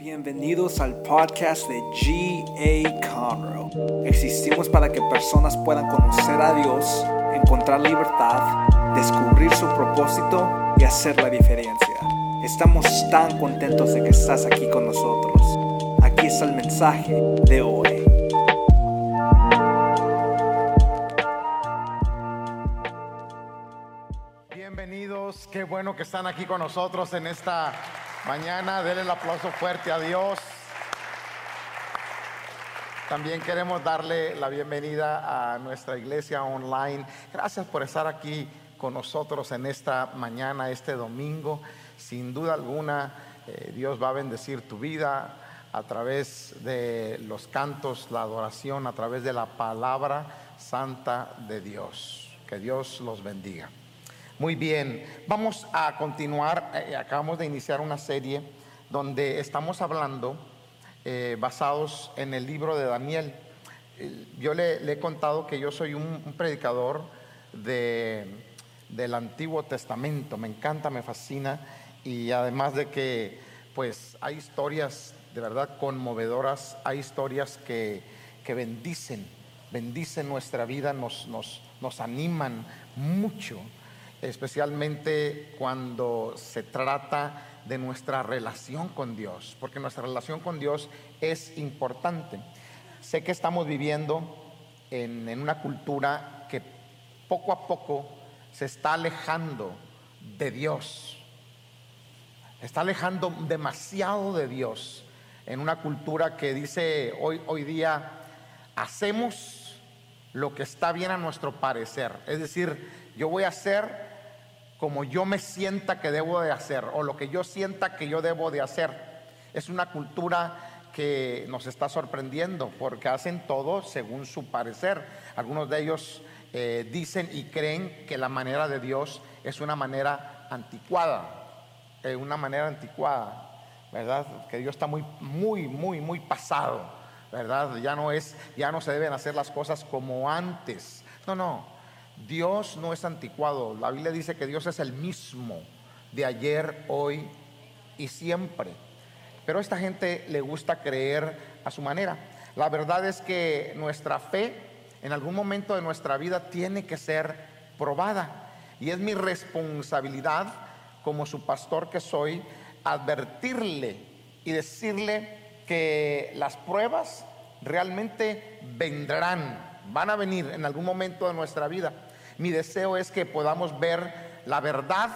Bienvenidos al podcast de G.A. Conroe. Existimos para que personas puedan conocer a Dios, encontrar libertad, descubrir su propósito y hacer la diferencia. Estamos tan contentos de que estás aquí con nosotros. Aquí está el mensaje de hoy. Bienvenidos, qué bueno que están aquí con nosotros en esta mañana. Denle el aplauso fuerte a Dios. También queremos darle la bienvenida a nuestra iglesia online. Gracias por estar aquí con nosotros en esta mañana, este domingo. Sin duda alguna, eh, Dios va a bendecir tu vida a través de los cantos, la adoración, a través de la palabra santa de Dios. Que Dios los bendiga. Muy bien, vamos a continuar. eh, acabamos de iniciar una serie donde estamos hablando eh, basados en el libro de Daniel. Yo le, le he contado que yo soy un, un predicador de, del Antiguo Testamento. Me encanta, me fascina. Y además de que, pues, hay historias de verdad conmovedoras, hay historias que, que bendicen, bendicen nuestra vida, nos, nos, nos animan mucho especialmente cuando se trata de nuestra relación con Dios, porque nuestra relación con Dios es importante. Sé que estamos viviendo en, en una cultura que poco a poco se está alejando de Dios, está alejando demasiado de Dios en una cultura que dice hoy, hoy día, hacemos lo que está bien a nuestro parecer. Es decir, yo voy a hacer como yo me sienta que debo de hacer o lo que yo sienta que yo debo de hacer. Es una cultura que nos está sorprendiendo porque hacen todo según su parecer. Algunos de ellos eh, dicen y creen que la manera de Dios es una manera anticuada, eh, una manera anticuada, ¿verdad? Que Dios está muy, muy, muy, muy pasado, ¿verdad? Ya no es, ya no se deben hacer las cosas como antes. No, no. Dios no es anticuado. La Biblia dice que Dios es el mismo de ayer, hoy y siempre. Pero a esta gente le gusta creer a su manera. La verdad es que nuestra fe en algún momento de nuestra vida tiene que ser probada. Y es mi responsabilidad como su pastor que soy advertirle y decirle que las pruebas realmente vendrán, van a venir en algún momento de nuestra vida. Mi deseo es que podamos ver la verdad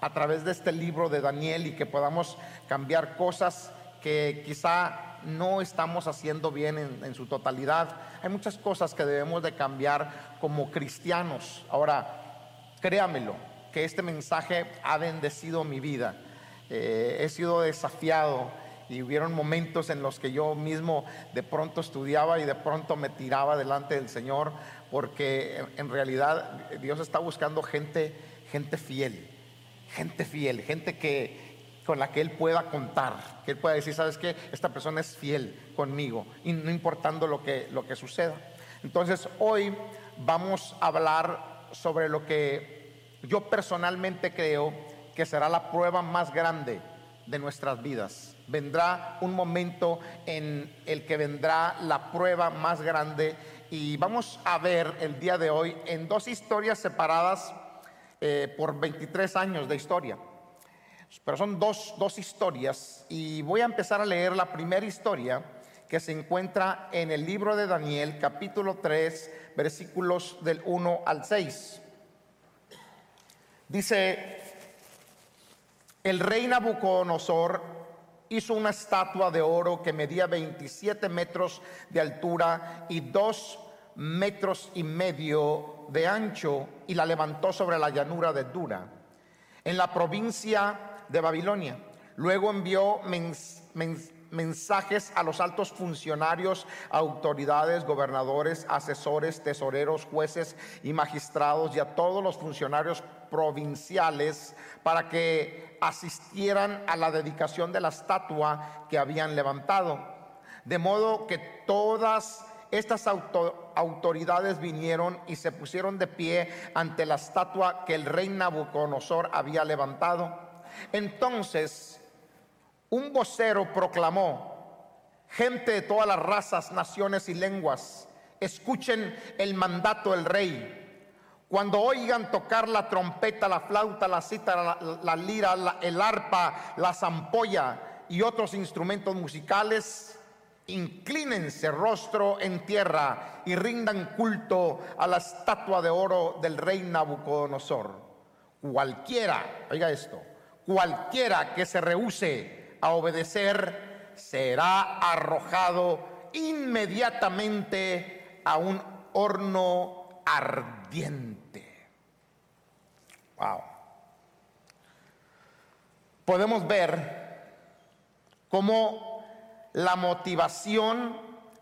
a través de este libro de Daniel y que podamos cambiar cosas que quizá no estamos haciendo bien en, su totalidad. Hay muchas cosas que debemos de cambiar como cristianos. Ahora, créamelo, que este mensaje ha bendecido mi vida. Eh, he sido desafiado y hubieron momentos en los que yo mismo de pronto estudiaba y de pronto me tiraba delante del Señor porque en realidad Dios está buscando gente, gente fiel, gente fiel, gente que con la que Él pueda contar, que Él pueda decir, ¿sabes qué? Esta persona es fiel conmigo, y no importando lo que, lo que suceda. Entonces, hoy vamos a hablar sobre lo que yo personalmente creo que será la prueba más grande de nuestras vidas. Vendrá un momento en el que vendrá la prueba más grande y vamos a ver el día de hoy en dos historias separadas eh, por 23 años de historia. Pero son dos, dos historias y voy a empezar a leer la primera historia que se encuentra en el libro de Daniel, capítulo 3, versículos del 1 al 6. Dice, el rey Nabucodonosor hizo una estatua de oro que medía 27 metros de altura y 2 metros y medio de ancho y la levantó sobre la llanura de Dura, en la provincia de Babilonia. Luego envió mens, mens, mensajes a los altos funcionarios, autoridades, gobernadores, asesores, tesoreros, jueces y magistrados y a todos los funcionarios provinciales para que asistieran a la dedicación de la estatua que habían levantado. De modo que todas estas auto, autoridades vinieron y se pusieron de pie ante la estatua que el rey Nabucodonosor había levantado. Entonces un vocero proclamó, gente de todas las razas, naciones y lenguas, escuchen el mandato del rey. Cuando oigan tocar la trompeta, la flauta, la cítara, la, lira, el arpa, la zampolla y otros instrumentos musicales, inclínense rostro en tierra y rindan culto a la estatua de oro del rey Nabucodonosor. Cualquiera, oiga esto, cualquiera que se rehúse a obedecer será arrojado inmediatamente a un horno ardiente. Wow. Podemos ver cómo la motivación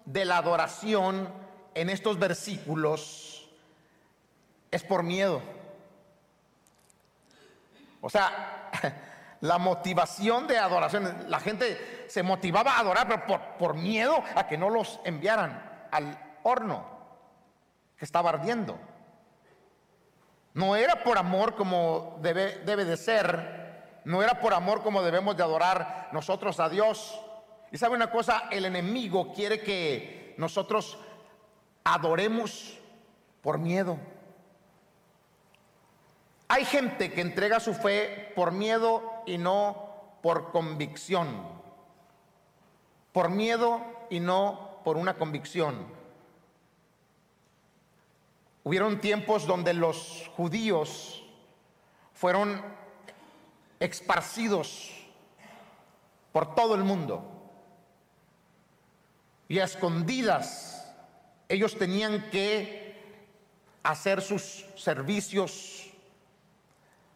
de la adoración en estos versículos es por miedo. O sea, la motivación de adoración, la gente se motivaba a adorar, pero por, por miedo a que no los enviaran al horno que estaba ardiendo. No era por amor como debe, debe de ser, no era por amor como debemos de adorar nosotros a Dios y sabe una cosa, el enemigo quiere que nosotros adoremos por miedo. Hay gente que entrega su fe por miedo y no por convicción. Por miedo y no por una convicción. Hubieron tiempos donde los judíos fueron esparcidos por todo el mundo y escondidas ellos tenían que hacer sus servicios,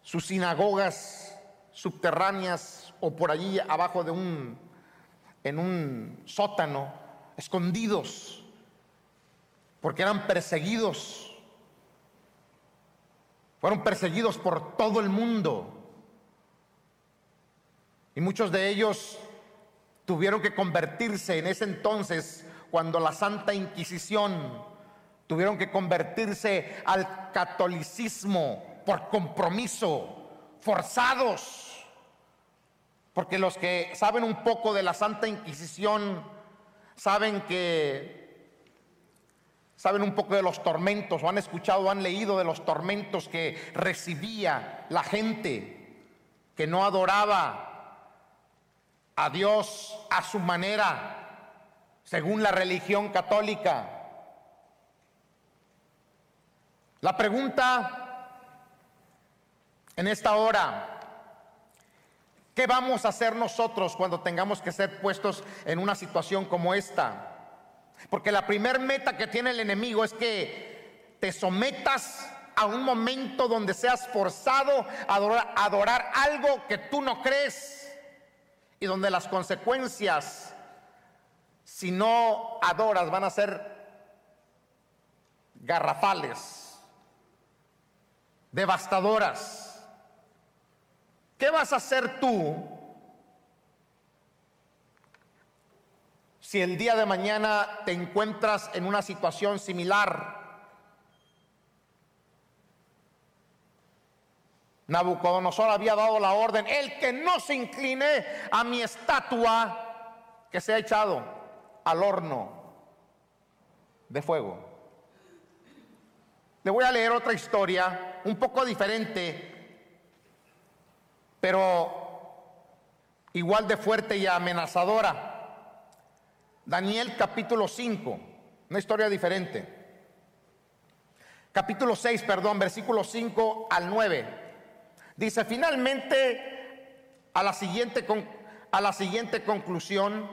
sus sinagogas subterráneas o por allí abajo de un en un sótano, escondidos, porque eran perseguidos. Fueron perseguidos por todo el mundo. Y muchos de ellos tuvieron que convertirse en ese entonces, cuando la Santa Inquisición, tuvieron que convertirse al catolicismo por compromiso, forzados. Porque los que saben un poco de la Santa Inquisición saben que saben un poco de los tormentos o han escuchado o han leído de los tormentos que recibía la gente que no adoraba a Dios a su manera, según la religión católica. La pregunta en esta hora, ¿qué vamos a hacer nosotros cuando tengamos que ser puestos en una situación como esta? Porque la primer meta que tiene el enemigo es que te sometas a un momento donde seas forzado a adorar, a adorar algo que tú no crees y donde las consecuencias, si no adoras, van a ser garrafales, devastadoras. ¿Qué vas a hacer tú si el día de mañana te encuentras en una situación similar? Nabucodonosor había dado la orden, el que no se incline a mi estatua, que se ha echado al horno de fuego. Le voy a leer otra historia, un poco diferente, pero igual de fuerte y amenazadora. Daniel capítulo 5, una historia diferente. Capítulo 6, perdón, versículo 5 al 9. Dice, finalmente, a la siguiente, a la siguiente conclusión,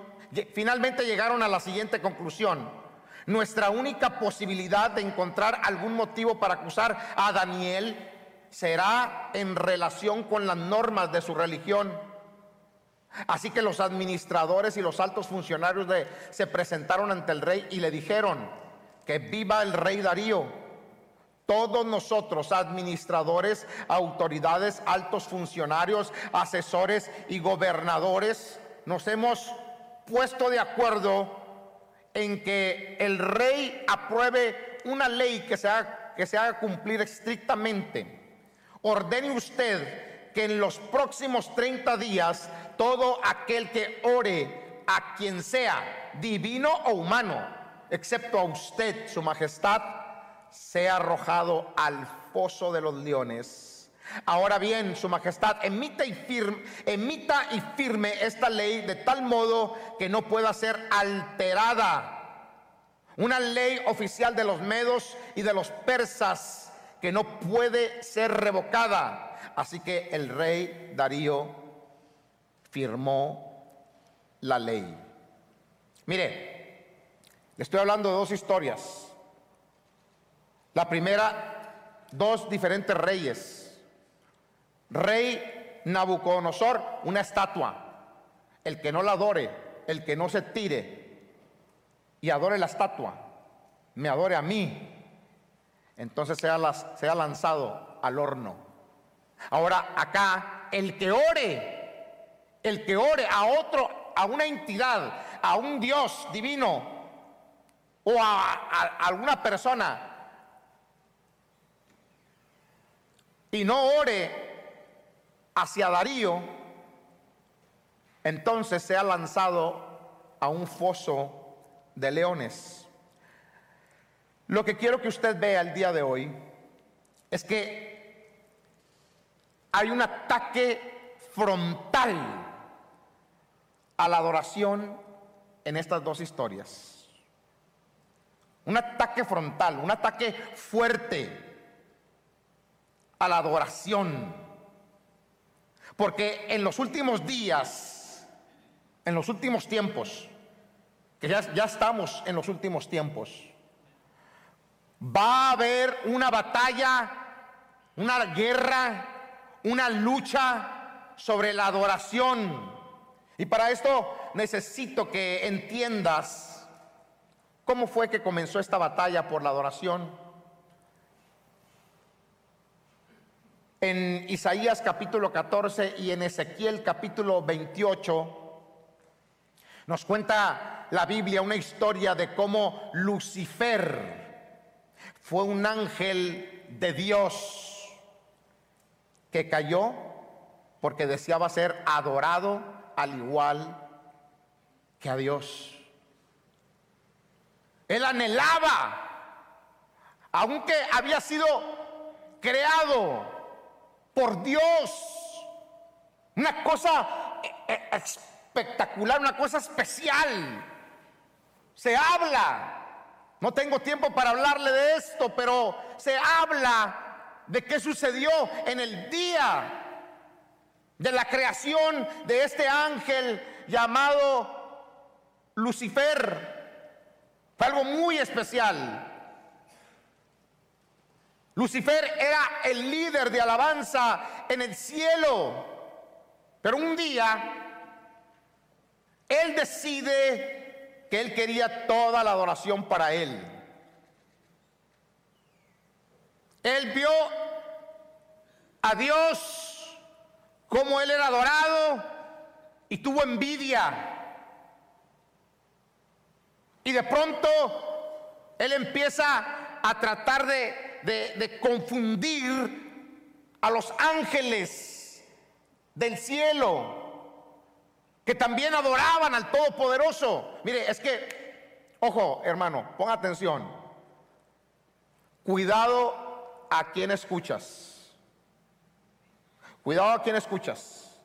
finalmente llegaron a la siguiente conclusión. Nuestra única posibilidad de encontrar algún motivo para acusar a Daniel será en relación con las normas de su religión. Así que los administradores y los altos funcionarios se presentaron ante el rey y le dijeron que viva el rey Darío. Todos nosotros, administradores, autoridades, altos funcionarios, asesores y gobernadores, nos hemos puesto de acuerdo en que el rey apruebe una ley que se haga, que se haga cumplir estrictamente. Ordene usted que en los próximos 30 días todo aquel que ore a quien sea, divino o humano, excepto a usted, su majestad, sea arrojado al foso de los leones. Ahora bien, su majestad, emita y, firme, emita y firme esta ley de tal modo que no pueda ser alterada. Una ley oficial de los medos y de los persas que no puede ser revocada. Así que el rey Darío firmó la ley. Mire, le estoy hablando de dos historias. La primera, dos diferentes reyes. Rey Nabucodonosor, una estatua. El que no la adore, el que no se tire y adore la estatua, me adore a mí, entonces sea, sea lanzado al horno. Ahora acá, el que ore, el que ore a otro, a una entidad, a un Dios divino o a alguna persona y no ore hacia Darío, entonces sea lanzado a un foso de leones. Lo que quiero que usted vea el día de hoy es que hay un ataque frontal a la adoración en estas dos historias. Un ataque frontal, un ataque fuerte la adoración. Porque en los últimos días, en los últimos tiempos, que ya, ya estamos en los últimos tiempos, va a haber una batalla, una guerra, una lucha sobre la adoración. Y para esto necesito que entiendas cómo fue que comenzó esta batalla por la adoración. En Isaías capítulo 14 y en Ezequiel capítulo 28, nos cuenta la Biblia una historia de cómo Lucifer fue un ángel de Dios que cayó porque deseaba ser adorado al igual que a Dios. Él anhelaba, aunque había sido creado por Dios. Una cosa eh, eh, espectacular, una cosa especial. Se habla, no tengo tiempo para hablarle de esto, pero se habla de qué sucedió en el día de la creación de este ángel llamado Lucifer. Fue algo muy especial. Lucifer era el líder de alabanza en el cielo. Pero un día, él decide que él quería toda la adoración para él. Él vio a Dios como él era adorado y tuvo envidia. Y de pronto él empieza a tratar de de, confundir a los ángeles del cielo que también adoraban al Todopoderoso. Mire, es que, ojo hermano, ponga atención. Cuidado a quien escuchas. Cuidado a quien escuchas.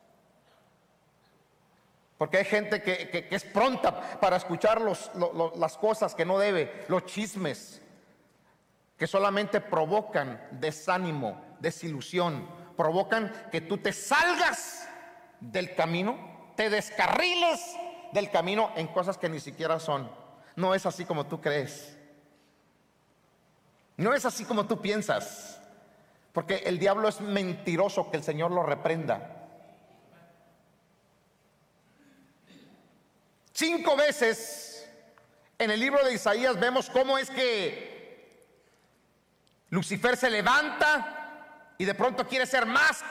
Porque hay gente que, es pronta para escuchar las cosas que no debe, los chismes que solamente provocan desánimo, desilusión, provocan que tú te salgas del camino, te descarriles del camino en cosas que ni siquiera son. No es así como tú crees. No es así como tú piensas. Porque el diablo es mentiroso, que el Señor lo reprenda. Cinco veces en el libro de Isaías vemos cómo es que Lucifer se levanta y de pronto quiere ser más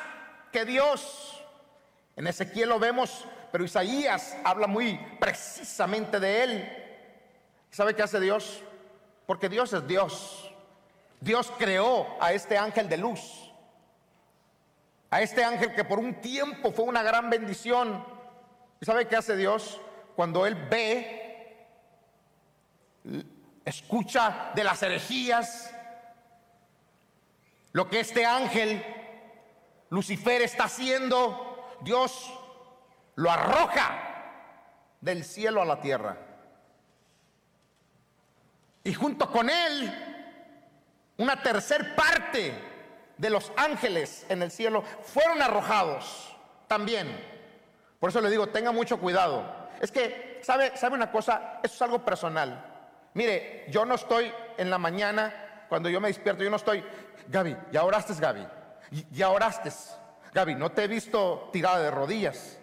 que Dios. En Ezequiel lo vemos, pero Isaías habla muy precisamente de él. ¿Sabe qué hace Dios? Porque Dios es Dios. Dios creó a este ángel de luz. a este ángel que por un tiempo fue una gran bendición. ¿Y sabe qué hace Dios? Cuando Él ve, escucha de las herejías, lo que este ángel, Lucifer, está haciendo, Dios lo arroja del cielo a la tierra. Y junto con él, una tercer parte de los ángeles en el cielo fueron arrojados también. Por eso le digo, tenga mucho cuidado. Es que, ¿sabe, ¿sabe una cosa? Eso es algo personal. Mire, yo no estoy en la mañana, cuando yo me despierto, yo no estoy, Gaby, ya oraste, Gaby, ya oraste. Gaby, no te he visto tirada de rodillas.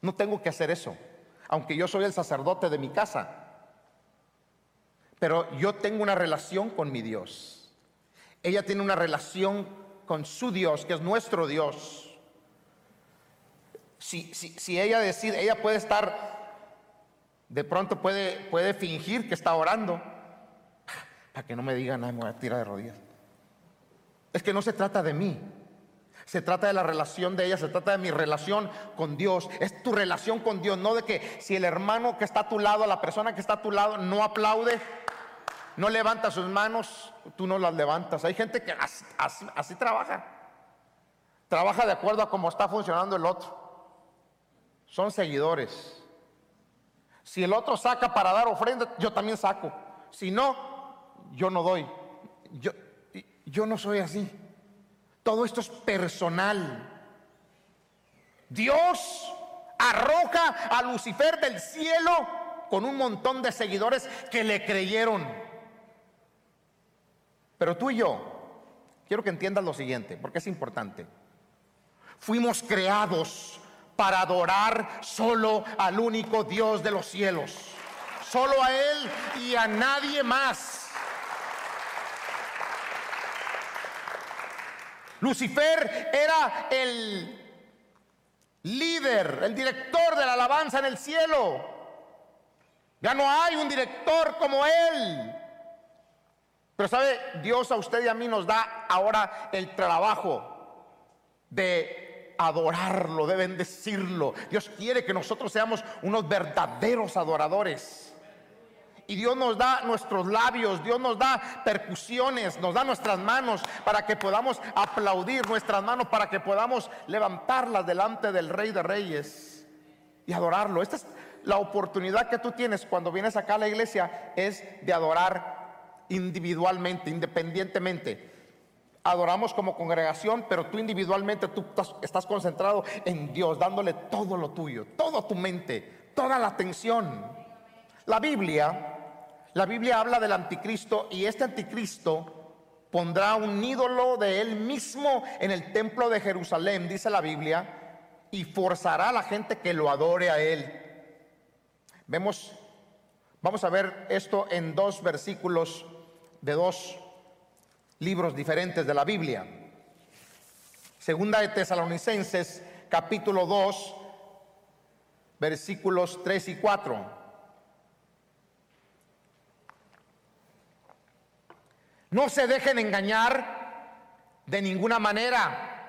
No tengo que hacer eso, aunque yo soy el sacerdote de mi casa. Pero yo tengo una relación con mi Dios. Ella tiene una relación con su Dios, que es nuestro Dios. Si, si, ella decide, ella puede estar, de pronto puede, puede fingir que está orando, para que no me digan, ay, me voy a tirar de rodillas. Es que no se trata de mí. Se trata de la relación de ella, se trata de mi relación con Dios. Es tu relación con Dios, no de que si el hermano que está a tu lado, la persona que está a tu lado, no aplaude, no levanta sus manos, tú no las levantas. Hay gente que así, trabaja. Trabaja de acuerdo a cómo está funcionando el otro. Son seguidores. Si el otro saca para dar ofrenda, yo también saco. Si no, yo no doy. Yo, yo no soy así. Todo esto es personal. Dios arroja a Lucifer del cielo con un montón de seguidores que le creyeron. Pero tú y yo, quiero que entiendas lo siguiente, porque es importante. Fuimos creados para adorar solo al único Dios de los cielos, solo a Él y a nadie más. Lucifer era el líder, el director de la alabanza en el cielo. Ya no hay un director como él. Pero sabe, Dios a usted y a mí nos da ahora el trabajo de adorarlo, de bendecirlo. Dios quiere que nosotros seamos unos verdaderos adoradores. Y Dios nos da nuestros labios, Dios nos da percusiones, nos da nuestras manos para que podamos aplaudir nuestras manos, para que podamos levantarlas delante del Rey de Reyes y adorarlo. Esta es la oportunidad que tú tienes cuando vienes acá a la iglesia, es de adorar individualmente, independientemente. Adoramos como congregación, pero tú individualmente tú estás concentrado en Dios, dándole todo lo tuyo, toda tu mente, toda la atención. La Biblia la Biblia habla del anticristo y este anticristo pondrá un ídolo de él mismo en el templo de Jerusalén, dice la Biblia, y forzará a la gente que lo adore a él. Vemos, vamos a ver esto en dos versículos de dos libros diferentes de la Biblia. Segunda de Tesalonicenses, capítulo 2, versículos 3 y 4. No se dejen engañar de ninguna manera,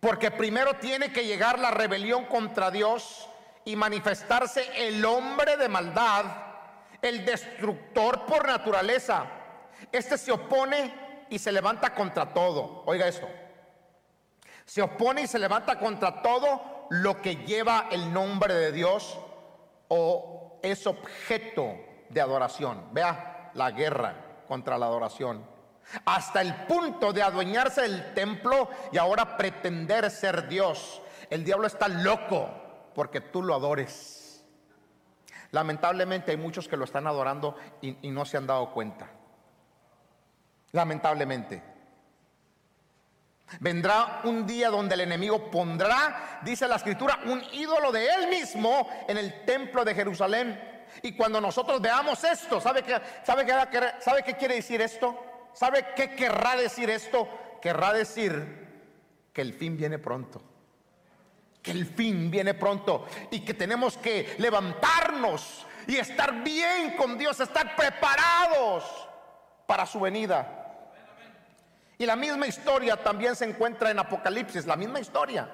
porque primero tiene que llegar la rebelión contra Dios y manifestarse el hombre de maldad, el destructor por naturaleza. Este se opone y se levanta contra todo. Oiga esto. Se opone y se levanta contra todo lo que lleva el nombre de Dios o es objeto de adoración. Vea la guerra contra la adoración. Hasta el punto de adueñarse del templo y ahora pretender ser Dios. El diablo está loco porque tú lo adores. Lamentablemente hay muchos que lo están adorando y, y no se han dado cuenta. Lamentablemente. Vendrá un día donde el enemigo pondrá, dice la escritura, un ídolo de él mismo en el templo de Jerusalén y cuando nosotros veamos esto, ¿sabe qué, sabe qué, sabe qué quiere decir esto? ¿Sabe qué querrá decir esto? Querrá decir que el fin viene pronto. Que el fin viene pronto y que tenemos que levantarnos y estar bien con Dios, estar preparados para su venida. Y la misma historia también se encuentra en Apocalipsis, la misma historia.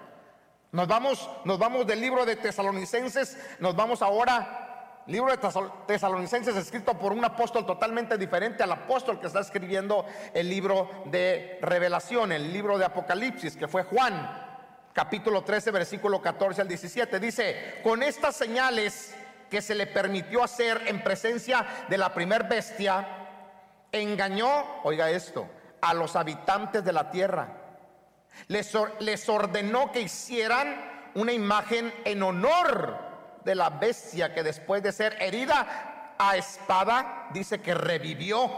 Nos vamos, nos vamos del libro de Tesalonicenses, nos vamos ahora, libro de Tesalonicenses escrito por un apóstol totalmente diferente al apóstol que está escribiendo el libro de Revelación, el libro de Apocalipsis, que fue Juan, capítulo 13, versículo 14 al 17. Dice, con estas señales que se le permitió hacer en presencia de la primer bestia, engañó, oiga esto, a los habitantes de la tierra. Les, les ordenó que hicieran una imagen en honor de la bestia que después de ser herida a espada, dice que revivió.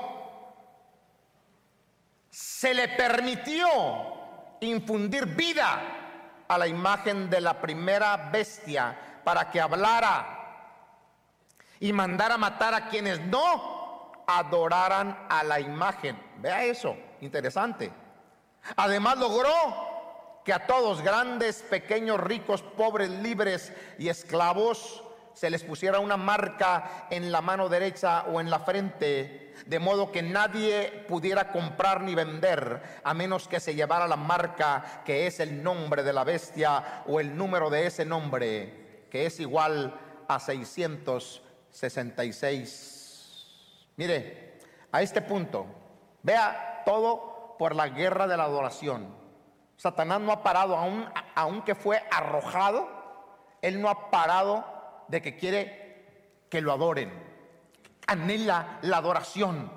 Se le permitió infundir vida a la imagen de la primera bestia para que hablara y mandara matar a quienes no adoraran a la imagen. Vea eso. Interesante. Además logró que a todos, grandes, pequeños, ricos, pobres, libres y esclavos, se les pusiera una marca en la mano derecha o en la frente, de modo que nadie pudiera comprar ni vender a menos que se llevara la marca que es el nombre de la bestia o el número de ese nombre, que es igual a 666. Mire, a este punto, vea todo por la guerra de la adoración. Satanás no ha parado, aún, aunque fue arrojado, él no ha parado de que quiere que lo adoren. Anhela la adoración.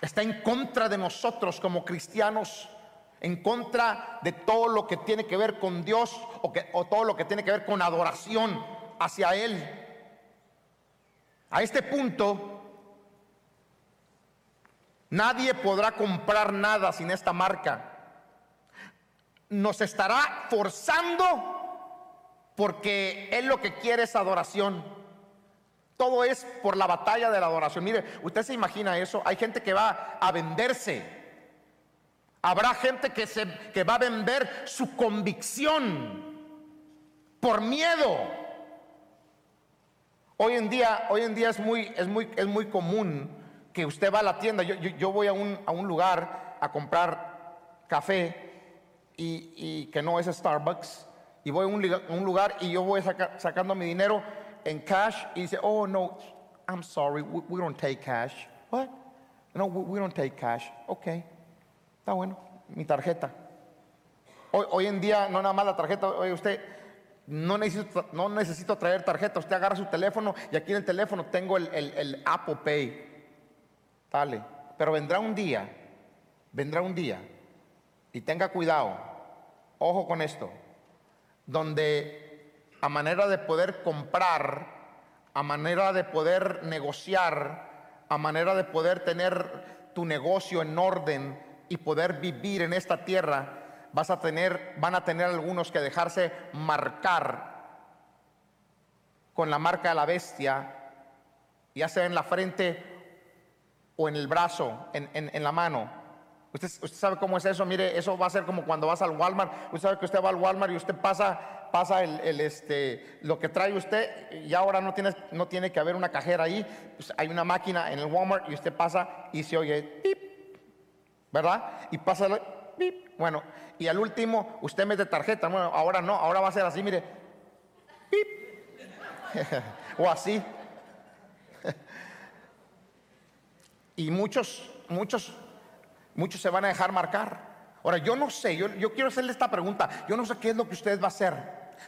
Está en contra de nosotros como cristianos, en contra de todo lo que tiene que ver con Dios o, todo lo que tiene que ver con adoración hacia Él. A este punto, Nadie podrá comprar nada sin esta marca. Nos estará forzando porque Él lo que quiere es adoración. Todo es por la batalla de la adoración. Mire, usted se imagina eso. Hay gente que va a venderse. Habrá gente que, se, que va a vender su convicción por miedo. Hoy en día, hoy en día es muy, es muy, es muy común que usted va a la tienda, yo, voy a un, lugar a comprar café y, que no es Starbucks, y voy a un, lugar y yo voy sacando mi dinero en cash y dice, oh no, I'm sorry, we, don't take cash. What? No, we, don't take cash. Ok, está bueno, mi tarjeta. Hoy, hoy, en día, no nada más la tarjeta, oye usted, no necesito, no necesito traer tarjeta, usted agarra su teléfono y aquí en el teléfono tengo el, el Apple Pay. Dale. Pero vendrá un día, vendrá un día, y tenga cuidado, ojo con esto, donde a manera de poder comprar, a manera de poder negociar, a manera de poder tener tu negocio en orden y poder vivir en esta tierra, vas a tener, van a tener algunos que dejarse marcar con la marca de la bestia, ya sea en la frente o en el brazo, en, la mano. Usted, sabe cómo es eso, mire, eso va a ser como cuando vas al Walmart. Usted sabe que usted va al Walmart y usted pasa, pasa el, este, lo que trae usted y ahora no tiene, no tiene que haber una cajera ahí. Pues hay una máquina en el Walmart y usted pasa y se oye pip, ¿verdad? Y pasa pip. Bueno, y al último usted mete tarjeta. Bueno, ahora no, ahora va a ser así, mire, o así. Y muchos, muchos, muchos se van a dejar marcar. Ahora, yo no sé, yo, quiero hacerle esta pregunta. Yo no sé qué es lo que usted va a hacer,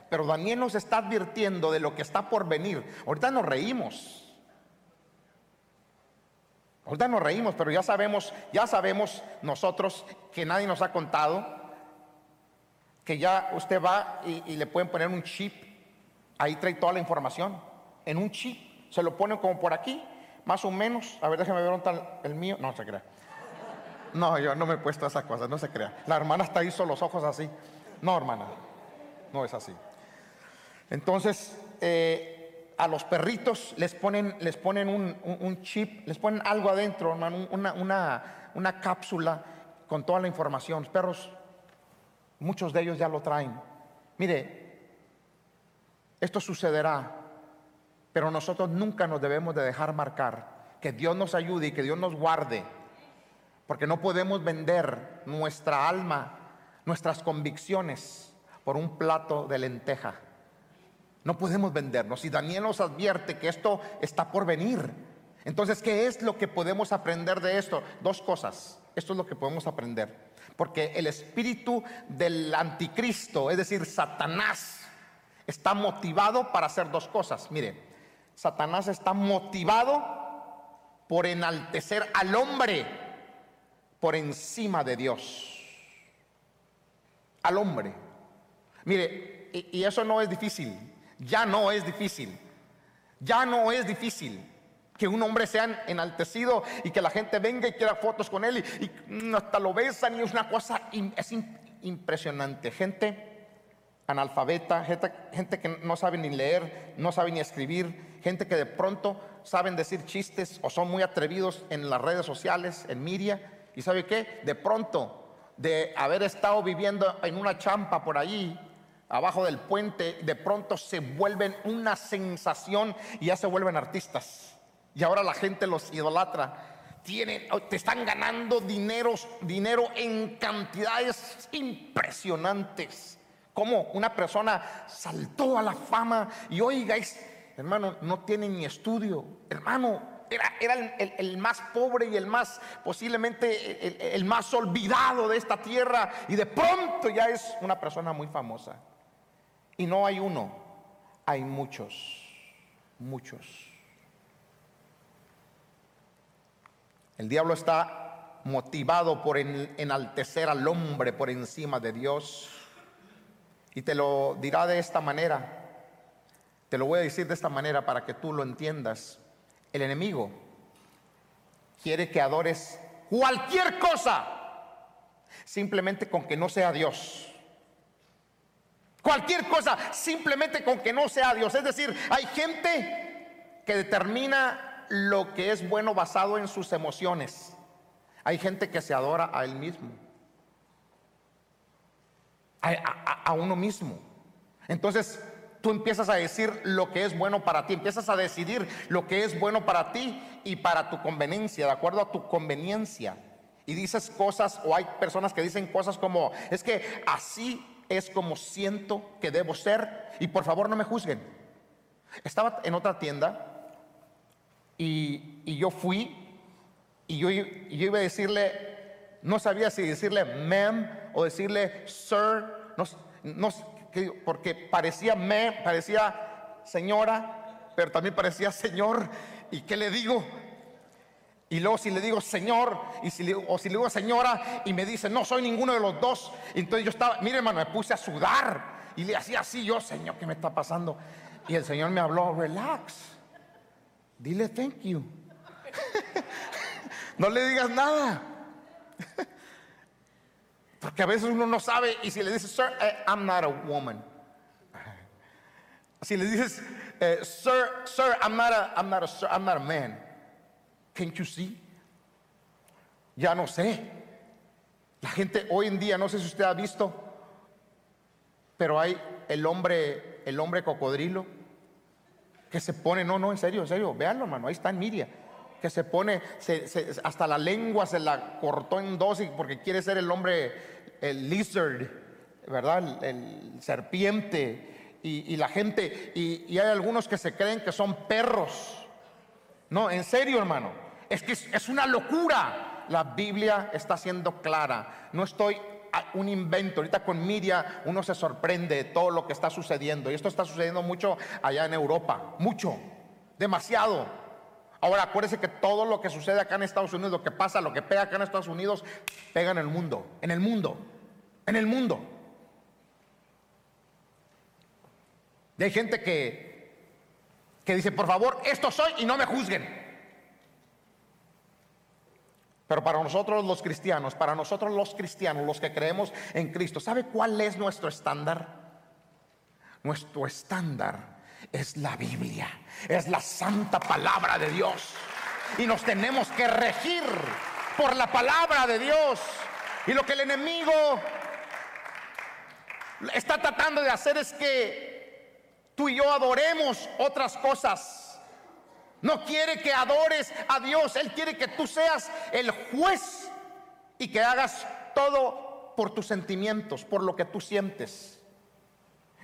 pero Daniel nos está advirtiendo de lo que está por venir. Ahorita nos reímos. Ahorita nos reímos, pero ya sabemos, ya sabemos nosotros que nadie nos ha contado que ya usted va y, le pueden poner un chip, ahí trae toda la información, en un chip, se lo ponen como por aquí más o menos. A ver, déjeme ver un tal el mío. No se crea. No, yo no me he puesto a esa cosa, no se crea. La hermana está ahí, los ojos así. No, hermana, no es así. Entonces, eh, a los perritos les ponen, les ponen un, chip, les ponen algo adentro, hermano, una, una, una cápsula con toda la información. Los perros, muchos de ellos ya lo traen. Mire, esto sucederá pero nosotros nunca nos debemos de dejar marcar. Que Dios nos ayude y que Dios nos guarde. Porque no podemos vender nuestra alma, nuestras convicciones por un plato de lenteja. No podemos vendernos. Y Daniel nos advierte que esto está por venir. Entonces, ¿qué es lo que podemos aprender de esto? Dos cosas. Esto es lo que podemos aprender. Porque el espíritu del anticristo, es decir, Satanás, está motivado para hacer dos cosas. Mire, Satanás está motivado por enaltecer al hombre por encima de Dios. Al hombre. Mire, y, eso no es difícil. Ya no es difícil. Ya no es difícil que un hombre sea enaltecido y que la gente venga y quiera fotos con él y, hasta lo besan y es una cosa es impresionante. Gente analfabeta, gente, gente, que no sabe ni leer, no sabe ni escribir, gente que de pronto saben decir chistes o son muy atrevidos en las redes sociales, en media, y sabe qué, de pronto de haber estado viviendo en una champa por allí, abajo del puente, de pronto se vuelven una sensación y ya se vuelven artistas. Y ahora la gente los idolatra. Tienen, te están ganando dineros, dinero en cantidades impresionantes. Como una persona saltó a la fama y oiga, hermano, no tiene ni estudio. Hermano, era, era el, más pobre y el más, posiblemente el, el más olvidado de esta tierra. Y de pronto ya es una persona muy famosa. Y no hay uno, hay muchos, muchos. El diablo está motivado por enaltecer al hombre por encima de Dios. Y te lo dirá de esta manera. Te lo voy a decir de esta manera para que tú lo entiendas. El enemigo quiere que adores cualquier cosa, simplemente con que no sea Dios. Cualquier cosa, simplemente con que no sea Dios. Es decir, hay gente que determina lo que es bueno basado en sus emociones. Hay gente que se adora a él mismo, a, uno mismo. Entonces tú empiezas a decir lo que es bueno para ti, empiezas a decidir lo que es bueno para ti y para tu conveniencia, de acuerdo a tu conveniencia. Y dices cosas, o hay personas que dicen cosas como, es que así es como siento que debo ser, y por favor no me juzguen. Estaba en otra tienda y, yo fui y yo, iba a decirle, no sabía si decirle ma'am o decirle sir, no, porque parecía me, parecía señora, pero también parecía señor. ¿Y qué le digo? Y luego si le digo señor, y si o si le digo señora, y me dice, no soy ninguno de los dos. Entonces yo estaba, mire hermano, me puse a sudar. Y le hacía así, yo, Señor, ¿qué me está pasando? Y el Señor me habló, relax. Dile thank you. no le digas nada. Porque a veces uno no sabe y si le dices, sir, eh, I'm not a woman. Si le dices, eh, sir, sir, I'm not a, I'm not a, sir, I'm not a man. Can't you see? Ya no sé. La gente hoy en día, no sé si usted ha visto, pero hay el hombre, el hombre cocodrilo que se pone, no, no, en serio, en serio, véanlo, hermano, ahí está en Miria, que se pone, hasta la lengua se la cortó en dos porque quiere ser el hombre, el lizard, ¿verdad? El, serpiente, y, la gente, y, hay algunos que se creen que son perros. No, en serio, hermano, es que es una locura. La Biblia está siendo clara. No estoy un invento. Ahorita con media uno se sorprende de todo lo que está sucediendo. Y esto está sucediendo mucho allá en Europa. Mucho. Demasiado. Ahora acuérdese que todo lo que sucede acá en Estados Unidos, lo que pasa, lo que pega acá en Estados Unidos, pega en el mundo. En el mundo. En el mundo. Y hay gente que, que dice, por favor, esto soy y no me juzguen. Pero para nosotros los cristianos, para nosotros los cristianos, los que creemos en Cristo, ¿sabe cuál es nuestro estándar? Nuestro estándar es la Biblia, es la santa palabra de Dios. Y nos tenemos que regir por la palabra de Dios. Y lo que el enemigo está tratando de hacer es que tú y yo adoremos otras cosas no quiere que adores a Dios, Él quiere que tú seas el juez y que hagas todo por tus sentimientos, por lo que tú sientes.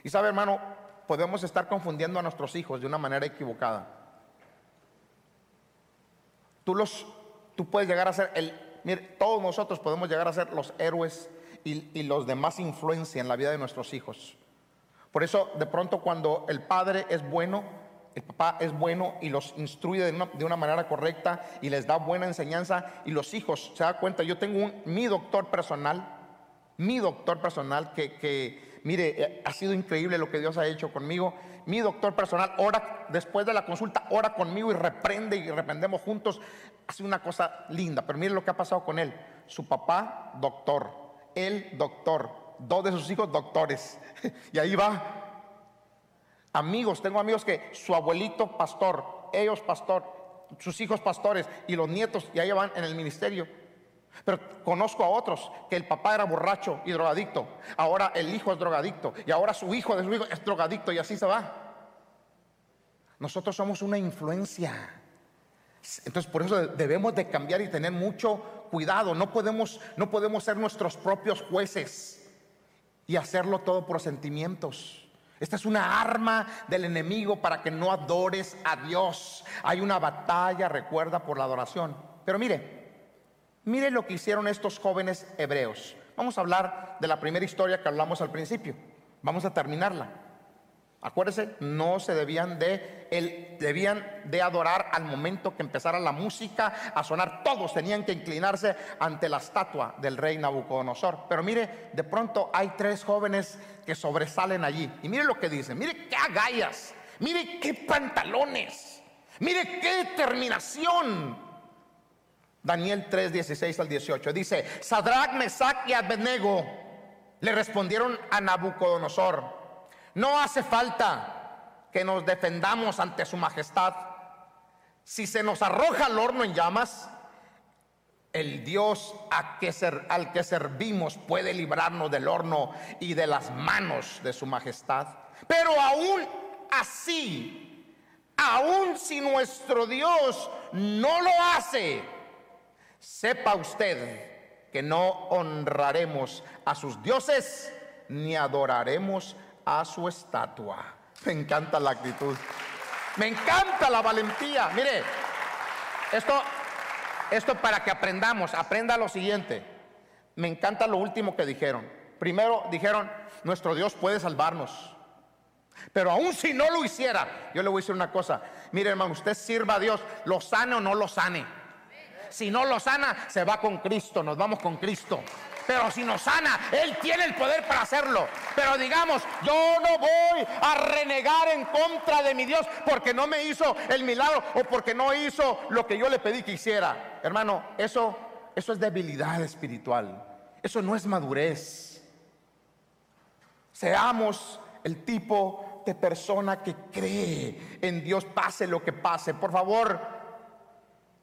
Y sabe, hermano, podemos estar confundiendo a nuestros hijos de una manera equivocada. Tú los, tú puedes llegar a ser el, mire, todos nosotros podemos llegar a ser los héroes y, los de más influencia en la vida de nuestros hijos. Por eso, de pronto, cuando el padre es bueno, el papá es bueno y los instruye de una, manera correcta y les da buena enseñanza y los hijos se da cuenta, yo tengo un, mi doctor personal, mi doctor personal que, mire, eh, ha sido increíble lo que Dios ha hecho conmigo. Mi doctor personal ora, después de la consulta, ora conmigo y reprende y reprendemos juntos. Hace una cosa linda, pero mire lo que ha pasado con él. Su papá, doctor, él, doctor, dos de sus hijos, doctores. Y ahí va amigos, tengo amigos que su abuelito pastor, ellos pastor, sus hijos pastores y los nietos ya llevan en el ministerio. Pero conozco a otros que el papá era borracho y drogadicto, ahora el hijo es drogadicto y ahora su hijo de su hijo es drogadicto y así se va. Nosotros somos una influencia. Entonces por eso debemos de cambiar y tener mucho cuidado. No podemos, no podemos ser nuestros propios jueces y hacerlo todo por sentimientos. Esta es una arma del enemigo para que no adores a Dios. Hay una batalla, recuerda, por la adoración. Pero mire, mire lo que hicieron estos jóvenes hebreos. Vamos a hablar de la primera historia que hablamos al principio. Vamos a terminarla. Acuérdense, no se debían de, el, debían de adorar al momento que empezara la música a sonar. Todos tenían que inclinarse ante la estatua del rey Nabucodonosor. Pero mire, de pronto hay tres jóvenes que sobresalen allí. Y mire lo que dicen, mire qué agallas, mire qué pantalones, mire qué determinación. Daniel 3, 16 al 18 dice, Sadrach, Mesach y Abednego le respondieron a Nabucodonosor no hace falta que nos defendamos ante su majestad. Si se nos arroja al horno en llamas, el Dios al que servimos puede librarnos del horno y de las manos de su majestad. Pero aún así, aún si nuestro Dios no lo hace, sepa usted que no honraremos a sus dioses ni adoraremos a su estatua. Me encanta la actitud. Me encanta la valentía. Mire, esto, esto para que aprendamos, aprenda lo siguiente. Me encanta lo último que dijeron. Primero dijeron, nuestro Dios puede salvarnos. Pero aún si no lo hiciera, yo le voy a decir una cosa. Mire hermano, usted sirva a Dios, lo sane o no lo sane. Si no lo sana, se va con Cristo, nos vamos con Cristo pero si nos sana, Él tiene el poder para hacerlo. Pero digamos, yo no voy a renegar en contra de mi Dios porque no me hizo el milagro o porque no hizo lo que yo le pedí que hiciera. Hermano, eso, eso es debilidad espiritual. Eso no es madurez. Seamos el tipo de persona que cree en Dios, pase lo que pase. Por favor,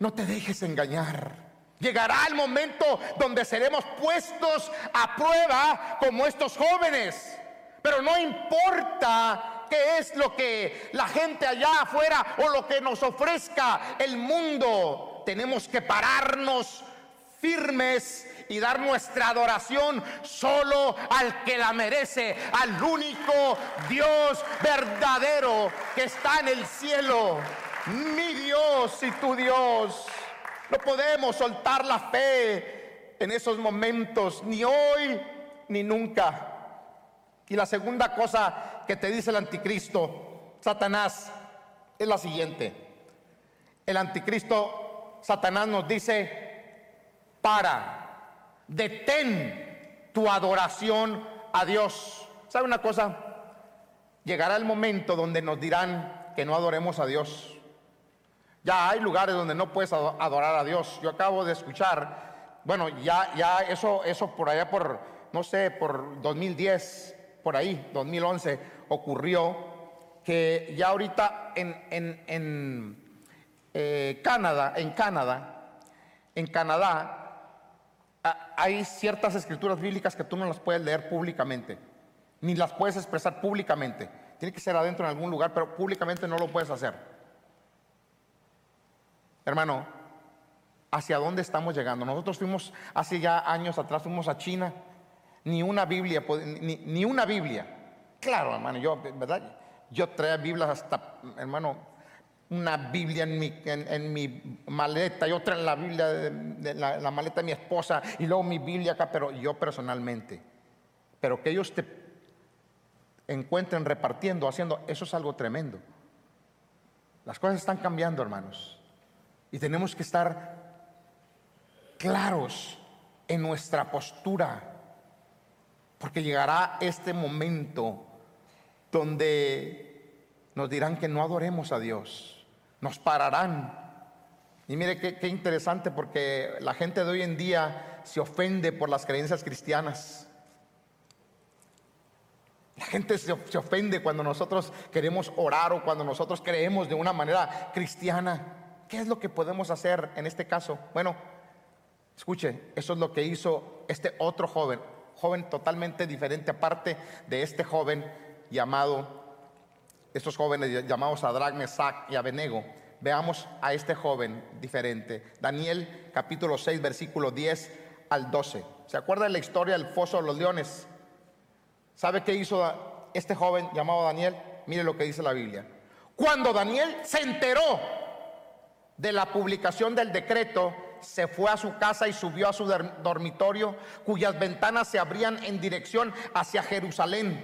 no te dejes engañar. Llegará el momento donde seremos puestos a prueba como estos jóvenes. Pero no importa qué es lo que la gente allá afuera o lo que nos ofrezca el mundo. Tenemos que pararnos firmes y dar nuestra adoración solo al que la merece, al único Dios verdadero que está en el cielo. Mi Dios y tu Dios. No podemos soltar la fe en esos momentos, ni hoy ni nunca. Y la segunda cosa que te dice el anticristo, Satanás, es la siguiente. El anticristo, Satanás nos dice, para, detén tu adoración a Dios. ¿Sabe una cosa? Llegará el momento donde nos dirán que no adoremos a Dios. Ya hay lugares donde no puedes adorar a Dios. Yo acabo de escuchar, bueno, ya, ya eso, eso por allá por, no sé, por 2010, por ahí, 2011, ocurrió que ya ahorita en, en, en eh, Canadá, en Canadá, en Canadá, hay ciertas escrituras bíblicas que tú no las puedes leer públicamente, ni las puedes expresar públicamente. Tiene que ser adentro en algún lugar, pero públicamente no lo puedes hacer. Hermano, hacia dónde estamos llegando. Nosotros fuimos, hace ya años atrás, fuimos a China, ni una Biblia, ni, ni una Biblia. Claro, hermano, yo, ¿verdad? Yo traía Biblias hasta, hermano, una Biblia en mi, en, mi maleta, yo traía la Biblia, de, la, maleta de mi esposa y luego mi Biblia acá, pero yo personalmente. Pero que ellos te encuentren repartiendo, haciendo, eso es algo tremendo. Las cosas están cambiando, hermanos. Y tenemos que estar claros en nuestra postura, porque llegará este momento donde nos dirán que no adoremos a Dios, nos pararán. Y mire qué, interesante porque la gente de hoy en día se ofende por las creencias cristianas. La gente se, ofende cuando nosotros queremos orar o cuando nosotros creemos de una manera cristiana. ¿Qué es lo que podemos hacer en este caso? Bueno, Escuche, eso es lo que hizo este otro joven, joven totalmente diferente aparte de este joven llamado, estos jóvenes llamados Adrag, Mesac y Abenego. Veamos a este joven diferente. Daniel capítulo 6, versículo 10 al 12. ¿Se acuerda de la historia del foso de los leones? ¿Sabe qué hizo este joven llamado Daniel? Mire lo que dice la Biblia. Cuando Daniel se enteró de la publicación del decreto, se fue a su casa y subió a su dormitorio, cuyas ventanas se abrían en dirección hacia Jerusalén.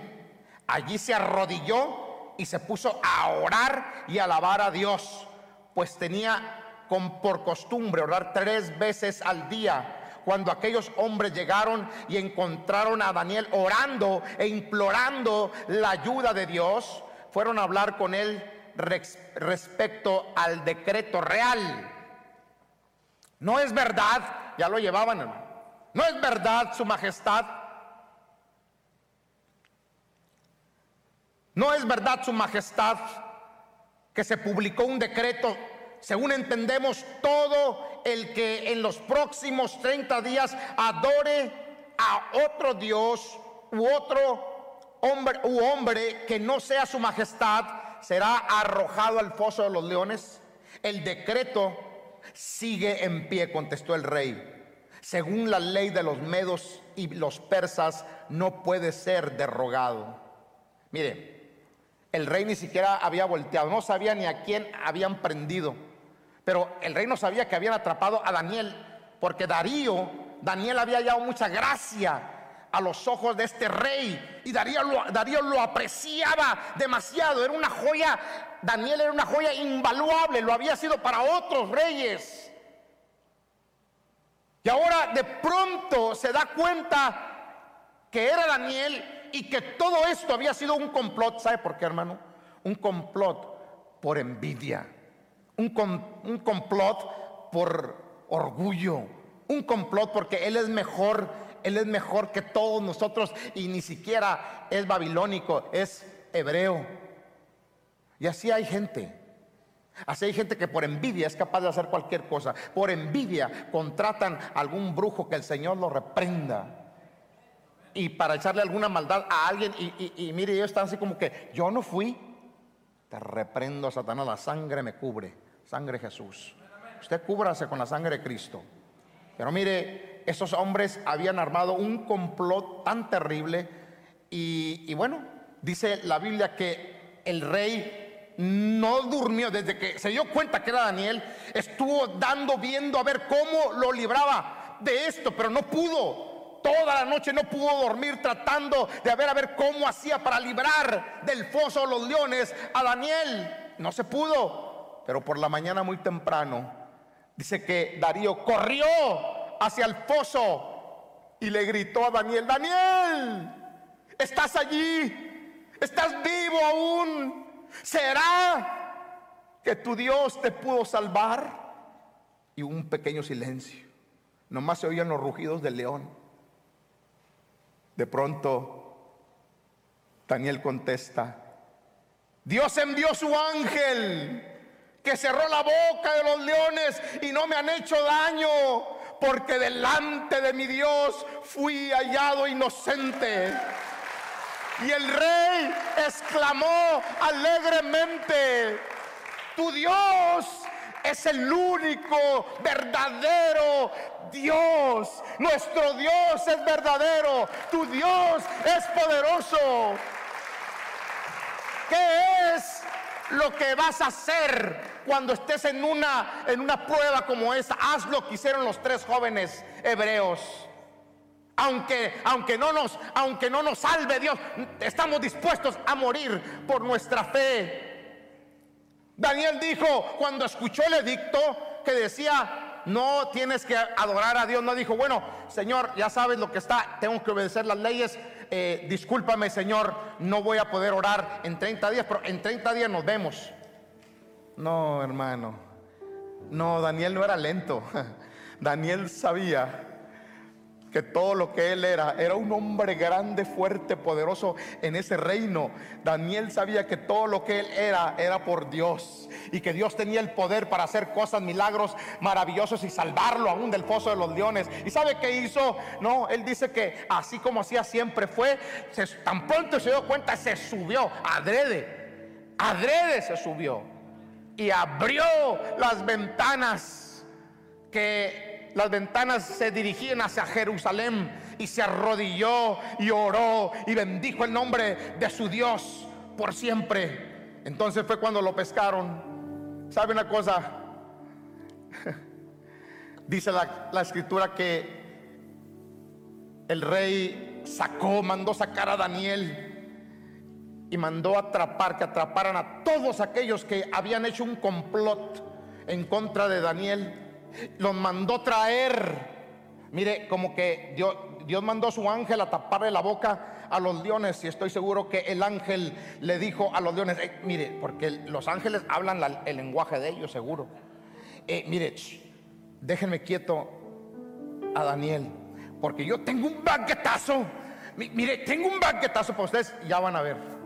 Allí se arrodilló y se puso a orar y alabar a Dios, pues tenía por costumbre orar tres veces al día. Cuando aquellos hombres llegaron y encontraron a Daniel orando e implorando la ayuda de Dios, fueron a hablar con él respecto al decreto real no es verdad, ya lo llevaban, hermano. No es verdad, su majestad. No es verdad, su majestad, que se publicó un decreto, según entendemos, todo el que en los próximos 30 días adore a otro Dios u otro hombre u hombre que no sea su majestad, será arrojado al foso de los leones. El decreto Sigue en pie, contestó el rey. Según la ley de los medos y los persas, no puede ser derrogado. Mire, el rey ni siquiera había volteado, no sabía ni a quién habían prendido. Pero el rey no sabía que habían atrapado a Daniel, porque Darío, Daniel había dado mucha gracia a los ojos de este rey. Y Darío lo, Darío lo apreciaba demasiado. Era una joya, Daniel era una joya invaluable, lo había sido para otros reyes. Y ahora de pronto se da cuenta que era Daniel y que todo esto había sido un complot. ¿Sabe por qué, hermano? Un complot por envidia. Un, un complot por orgullo. Un complot porque él es mejor él es mejor que todos nosotros y ni siquiera es babilónico, es hebreo. Y así hay gente. Así hay gente que por envidia es capaz de hacer cualquier cosa. Por envidia contratan a algún brujo que el Señor lo reprenda. Y para echarle alguna maldad a alguien. Y, mire, ellos están así como que yo no fui. Te reprendo, Satanás. La sangre me cubre. Sangre Jesús. Usted cúbrase con la sangre de Cristo. Pero mire, esos hombres habían armado un complot tan terrible y, bueno, dice la Biblia que el rey no durmió desde que se dio cuenta que era Daniel, estuvo dando, viendo a ver cómo lo libraba de esto, pero no pudo. Toda la noche no pudo dormir tratando de ver a ver cómo hacía para librar del foso de los leones a Daniel. No se pudo, pero por la mañana muy temprano Dice que Darío corrió hacia el foso y le gritó a Daniel, Daniel, estás allí, estás vivo aún. ¿Será que tu Dios te pudo salvar? Y un pequeño silencio. Nomás se oían los rugidos del león. De pronto, Daniel contesta, Dios envió su ángel que cerró la boca de los leones y no me han hecho daño, porque delante de mi Dios fui hallado inocente. Y el rey exclamó alegremente, tu Dios es el único verdadero Dios. Nuestro Dios es verdadero. Tu Dios es poderoso. ¿Qué es lo que vas a hacer cuando estés en una, en una prueba como esa? Haz lo que hicieron los tres jóvenes hebreos. Aunque, aunque, no nos, aunque no nos salve Dios, estamos dispuestos a morir por nuestra fe. Daniel dijo, cuando escuchó el edicto que decía, no tienes que adorar a Dios, no dijo, bueno, Señor, ya sabes lo que está, tengo que obedecer las leyes, eh, discúlpame, Señor, no voy a poder orar en 30 días, pero en 30 días nos vemos. No, hermano, no, Daniel no era lento, Daniel sabía que todo lo que él era, era un hombre grande, fuerte, poderoso en ese reino. Daniel sabía que todo lo que él era era por Dios y que Dios tenía el poder para hacer cosas, milagros maravillosos y salvarlo aún del foso de los leones. ¿Y sabe qué hizo? No, él dice que así como hacía siempre fue, tan pronto se dio cuenta, se subió, adrede, adrede se subió y abrió las ventanas que las ventanas se dirigían hacia Jerusalén y se arrodilló y oró y bendijo el nombre de su Dios por siempre. Entonces fue cuando lo pescaron. ¿Sabe una cosa? Dice la, la escritura que el rey sacó, mandó sacar a Daniel y mandó atrapar, que atraparan a todos aquellos que habían hecho un complot en contra de Daniel los mandó traer. Mire, como que Dios, Dios mandó a su ángel a taparle la boca a los leones y estoy seguro que el ángel le dijo a los leones, eh, mire, porque los ángeles hablan el lenguaje de ellos seguro. Eh, mire, déjenme quieto a Daniel, porque yo tengo un banquetazo. Mire, tengo un banquetazo para ustedes, ya van a ver.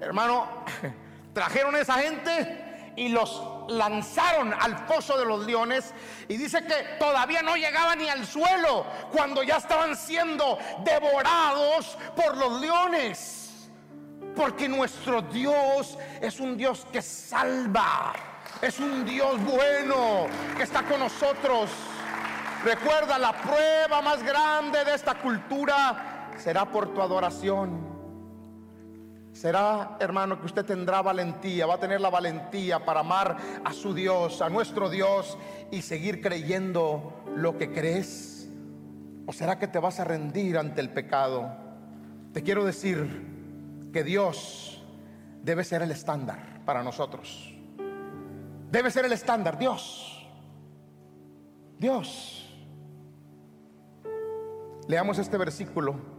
Hermano, trajeron a esa gente y los lanzaron al foso de los leones y dice que todavía no llegaban ni al suelo cuando ya estaban siendo devorados por los leones. Porque nuestro Dios es un Dios que salva, es un Dios bueno que está con nosotros. Recuerda, la prueba más grande de esta cultura será por tu adoración. Será, hermano, que usted tendrá valentía, va a tener la valentía para amar a su Dios, a nuestro Dios y seguir creyendo lo que crees. ¿O será que te vas a rendir ante el pecado? Te quiero decir que Dios debe ser el estándar para nosotros. Debe ser el estándar, Dios. Dios. Leamos este versículo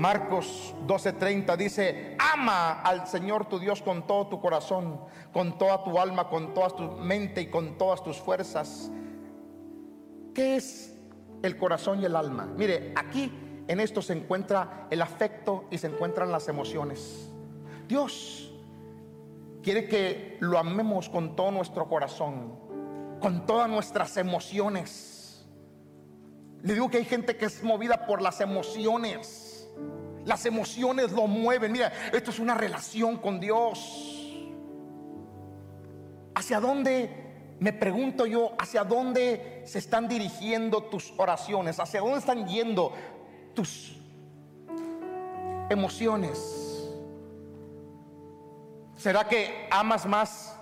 Marcos 12:30 dice, ama al Señor tu Dios con todo tu corazón, con toda tu alma, con toda tu mente y con todas tus fuerzas. ¿Qué es el corazón y el alma? Mire, aquí en esto se encuentra el afecto y se encuentran las emociones. Dios quiere que lo amemos con todo nuestro corazón, con todas nuestras emociones. Le digo que hay gente que es movida por las emociones. Las emociones lo mueven. Mira, esto es una relación con Dios. ¿Hacia dónde, me pregunto yo, hacia dónde se están dirigiendo tus oraciones? ¿Hacia dónde están yendo tus emociones? ¿Será que amas más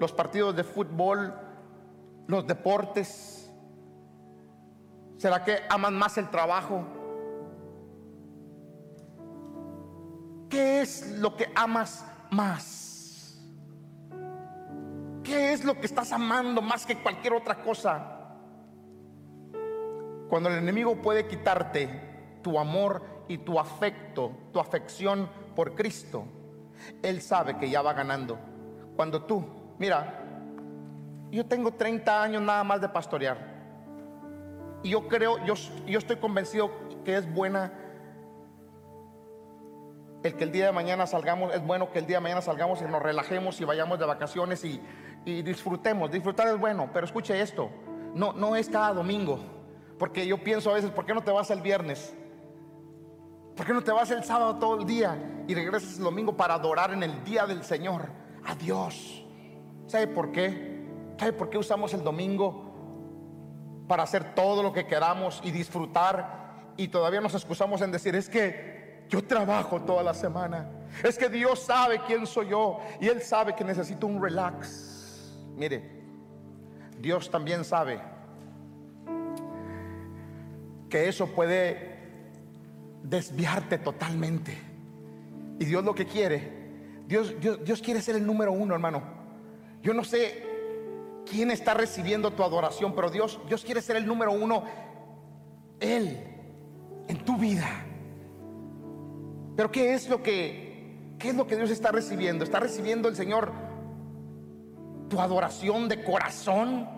los partidos de fútbol, los deportes? ¿Será que amas más el trabajo? ¿Qué es lo que amas más? ¿Qué es lo que estás amando más que cualquier otra cosa? Cuando el enemigo puede quitarte tu amor y tu afecto, tu afección por Cristo, Él sabe que ya va ganando. Cuando tú, mira, yo tengo 30 años nada más de pastorear. Y yo creo, yo, yo estoy convencido que es buena el que el día de mañana salgamos, es bueno que el día de mañana salgamos y nos relajemos y vayamos de vacaciones y, disfrutemos. Disfrutar es bueno, pero escuche esto, no, no es cada domingo, porque yo pienso a veces, ¿por qué no te vas el viernes? ¿Por qué no te vas el sábado todo el día y regresas el domingo para adorar en el día del Señor a Dios? ¿Sabe por qué? ¿Sabe por qué usamos el domingo para hacer todo lo que queramos y disfrutar y todavía nos excusamos en decir, es que yo trabajo toda la semana, es que Dios sabe quién soy yo y Él sabe que necesito un relax. Mire, Dios también sabe que eso puede desviarte totalmente. Y Dios lo que quiere, Dios, Dios, quiere ser el número uno, hermano. Yo no sé quién está recibiendo tu adoración, pero Dios, Dios quiere ser el número uno, Él, en tu vida. Pero ¿qué es lo que, qué es lo que Dios está recibiendo? Está recibiendo el Señor tu adoración de corazón,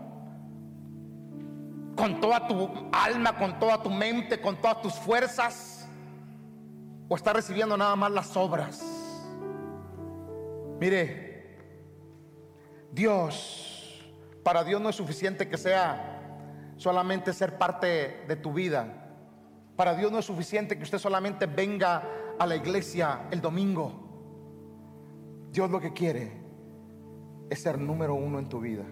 con toda tu alma, con toda tu mente, con todas tus fuerzas o está recibiendo nada más las obras. Mire, Dios, para Dios no es suficiente que sea solamente ser parte de tu vida. Para Dios no es suficiente que usted solamente venga a la iglesia el domingo. Dios lo que quiere es ser número uno en tu vida.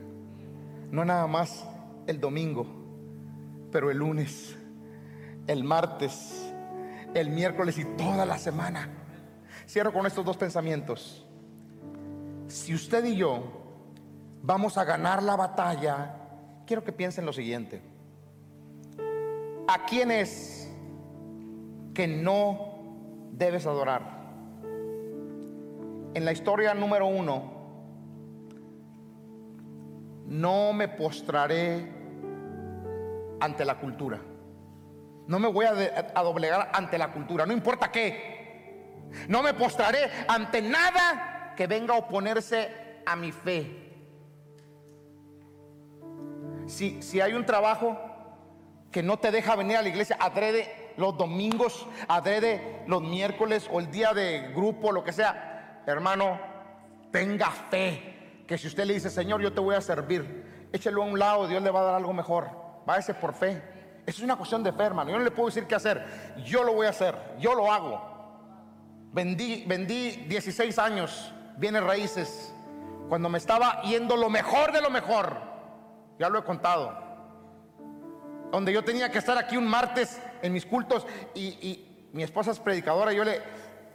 No nada más el domingo, pero el lunes, el martes, el miércoles y toda la semana. Cierro con estos dos pensamientos. Si usted y yo vamos a ganar la batalla, quiero que piensen lo siguiente. ¿A quién es que no debes adorar? En la historia número uno, no me postraré ante la cultura. No me voy a, doblegar ante la cultura, no importa qué. No me postraré ante nada que venga a oponerse a mi fe. Si, si hay un trabajo que no te deja venir a la iglesia, adrede los domingos, adrede los miércoles o el día de grupo, lo que sea, hermano, tenga fe. Que si usted le dice, Señor, yo te voy a servir, échelo a un lado, Dios le va a dar algo mejor. Váyase por fe. Eso es una cuestión de fe, hermano. Yo no le puedo decir qué hacer. Yo lo voy a hacer. Yo lo hago. Vendí, vendí 16 años, bienes raíces, cuando me estaba yendo lo mejor de lo mejor. Ya lo he contado. Donde yo tenía que estar aquí un martes en mis cultos y, mi esposa es predicadora. yo le,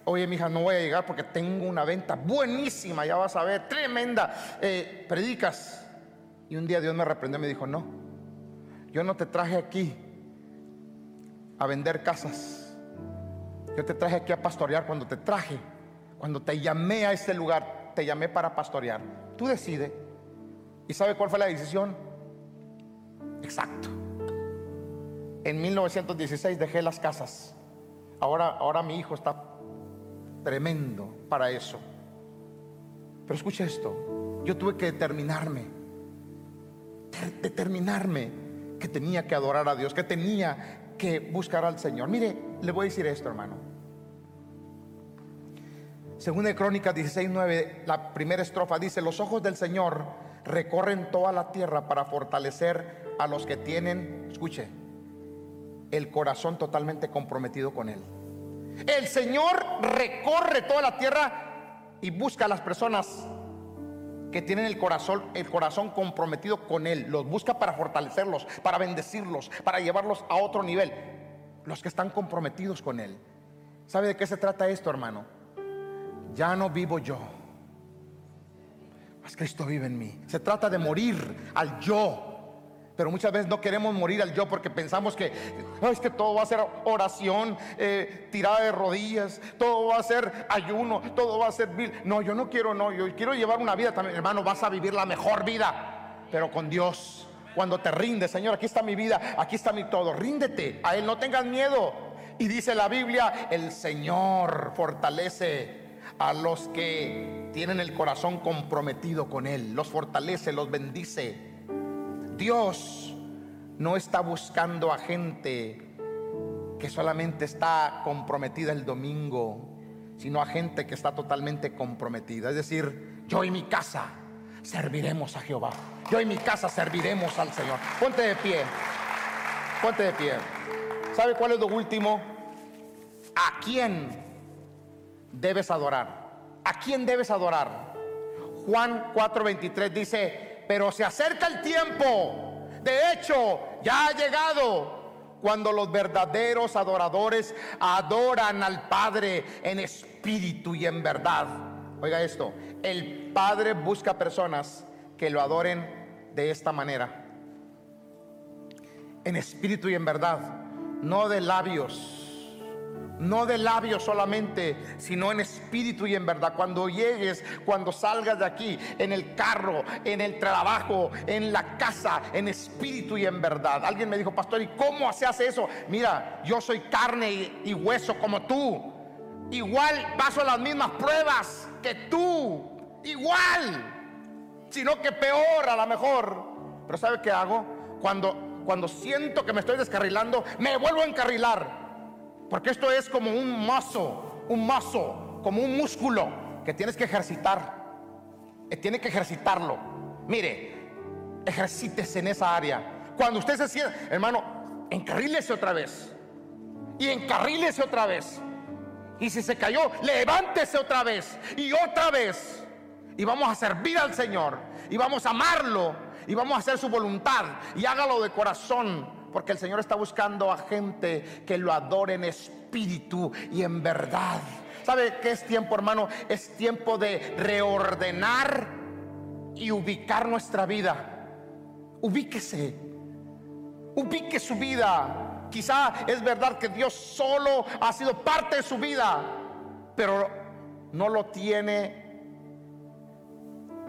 oye, mi hija, no voy a llegar porque tengo una venta buenísima, ya vas a ver, tremenda. Eh, predicas. Y un día Dios me reprendió y me dijo, no, yo no te traje aquí a vender casas. Yo te traje aquí a pastorear cuando te traje, cuando te llamé a este lugar, te llamé para pastorear. Tú decides. ¿Y sabe cuál fue la decisión? Exacto. En 1916 dejé las casas. Ahora, ahora mi hijo está tremendo para eso. Pero escucha esto. Yo tuve que determinarme. Determinarme que tenía que adorar a Dios, que tenía que buscar al Señor. Mire, le voy a decir esto, hermano. Según de Crónicas 16:9, la primera estrofa dice: Los ojos del Señor recorren toda la tierra para fortalecer a los que tienen, escuche, el corazón totalmente comprometido con Él. El Señor recorre toda la tierra y busca a las personas que tienen el corazón, el corazón comprometido con Él. Los busca para fortalecerlos, para bendecirlos, para llevarlos a otro nivel. Los que están comprometidos con Él. ¿Sabe de qué se trata esto, hermano? Ya no vivo yo. Mas Cristo vive en mí. Se trata de morir al yo pero muchas veces no queremos morir al yo porque pensamos que es que todo va a ser oración, eh, tirada de rodillas, todo va a ser ayuno, todo va a ser vil. No, yo no quiero, no, yo quiero llevar una vida también, hermano, vas a vivir la mejor vida, pero con Dios. Cuando te rindes, Señor, aquí está mi vida, aquí está mi todo. Ríndete a Él, no tengas miedo. Y dice la Biblia, el Señor fortalece a los que tienen el corazón comprometido con Él, los fortalece, los bendice. Dios no está buscando a gente que solamente está comprometida el domingo, sino a gente que está totalmente comprometida. Es decir, yo y mi casa serviremos a Jehová. Yo y mi casa serviremos al Señor. Ponte de pie. Ponte de pie. ¿Sabe cuál es lo último? ¿a quién debes adorar? ¿A quién debes adorar? Juan 4:23 dice, pero se acerca el tiempo, de hecho, ya ha llegado cuando los verdaderos adoradores adoran al Padre en espíritu y en verdad. Oiga esto, el Padre busca personas que lo adoren de esta manera. En espíritu y en verdad, no de labios no de labios solamente, sino en espíritu y en verdad. Cuando llegues, cuando salgas de aquí, en el carro, en el trabajo, en la casa, en espíritu y en verdad. Alguien me dijo, pastor, ¿y cómo se hace eso? Mira, yo soy carne y, hueso como tú. Igual paso las mismas pruebas que tú. Igual. Sino que peor a lo mejor. Pero ¿sabe qué hago? Cuando, cuando siento que me estoy descarrilando, me vuelvo a encarrilar porque esto es como un mazo, un mazo, como un músculo que tienes que ejercitar. Eh, tiene que ejercitarlo. Mire, ejercítese en esa área. Cuando usted se sienta, hermano, encarrílese otra vez. Y encarrílese otra vez. Y si se cayó, levántese otra vez. Y otra vez. Y vamos a servir al Señor. Y vamos a amarlo. Y vamos a hacer su voluntad. Y hágalo de corazón porque el Señor está buscando a gente que lo adore en espíritu y en verdad. ¿Sabe qué es tiempo, hermano? Es tiempo de reordenar y ubicar nuestra vida. Ubíquese. Ubique su vida. Quizá es verdad que Dios solo ha sido parte de su vida, pero no lo tiene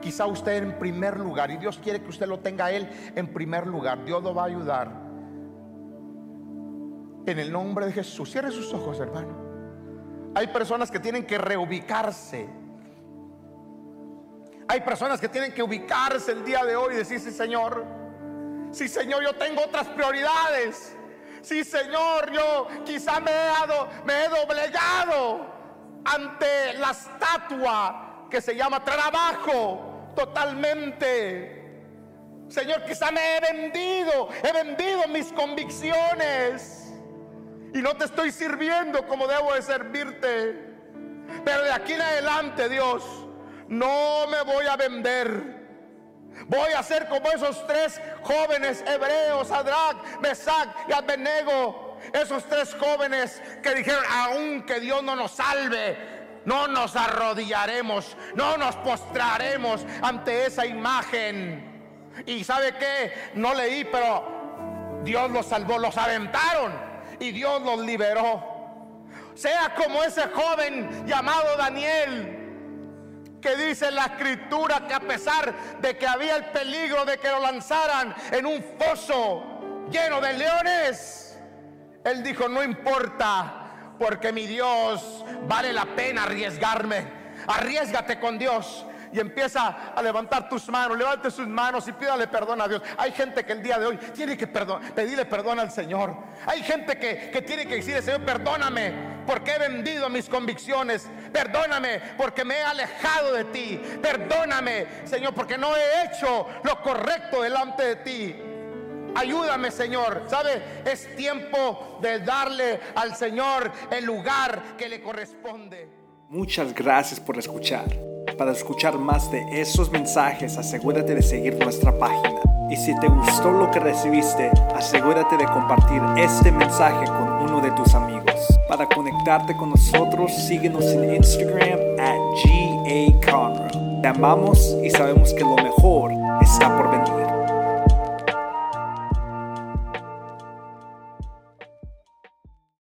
quizá usted en primer lugar y Dios quiere que usted lo tenga a Él en primer lugar. Dios lo va a ayudar. En el nombre de Jesús. Cierre sus ojos, hermano. Hay personas que tienen que reubicarse. Hay personas que tienen que ubicarse el día de hoy y decir, sí, Señor, sí, Señor, yo tengo otras prioridades. Sí, Señor, yo quizá me he, me he doblegado ante la estatua que se llama trabajo totalmente. Señor, quizá me he vendido, he vendido mis convicciones y no te estoy sirviendo como debo de servirte. Pero de aquí en adelante, Dios, no me voy a vender. Voy a ser como esos tres jóvenes hebreos, Adrak, Mesac y Abednego. Esos tres jóvenes que dijeron, aunque Dios no nos salve, no nos arrodillaremos, no nos postraremos ante esa imagen. Y sabe que no leí, pero Dios los salvó, los aventaron y Dios los liberó. Sea como ese joven llamado Daniel, que dice la escritura que a pesar de que había el peligro de que lo lanzaran en un foso lleno de leones, él dijo, no importa, porque mi Dios vale la pena arriesgarme. Arriesgate con Dios y empieza a levantar tus manos, levante sus manos y pídale perdón a Dios. Hay gente que el día de hoy tiene que pedirle perdón al Señor. Hay gente que, que tiene que decirle, Señor, perdóname porque he vendido mis convicciones. Perdóname porque me he alejado de ti. Perdóname, Señor, porque no he hecho lo correcto delante de ti. Ayúdame, Señor. ¿Sabe? Es tiempo de darle al Señor el lugar que le corresponde. Muchas gracias por escuchar. Para escuchar más de esos mensajes, asegúrate de seguir nuestra página. Y si te gustó lo que recibiste, asegúrate de compartir este mensaje con uno de tus amigos. Para conectarte con nosotros, síguenos en Instagram at GA Te amamos y sabemos que lo mejor está por